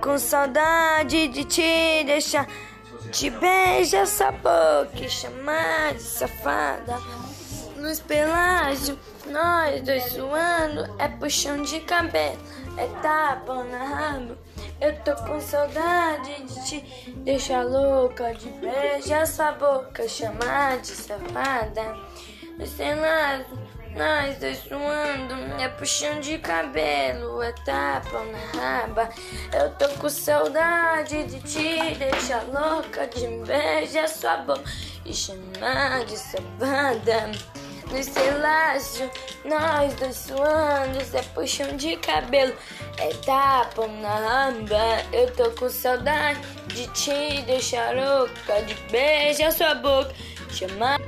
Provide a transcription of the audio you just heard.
com saudade de te deixar. Te beija essa boca chamar de safada. Luz pelágio, nós dois suando. É puxão de cabelo, é tapa na rabo. Eu tô com saudade de te deixar louca. De beijar essa boca, chamar de safada. Luz pelágio, nós dois suando, é puxão de cabelo, é tapa na raba. Eu tô com saudade de te deixar louca, de beijar sua boca e chamar de safada. No elástico, nós dois suando, é puxão de cabelo, é tapa na raba. Eu tô com saudade de te deixar louca, de beijar sua boca, chamar.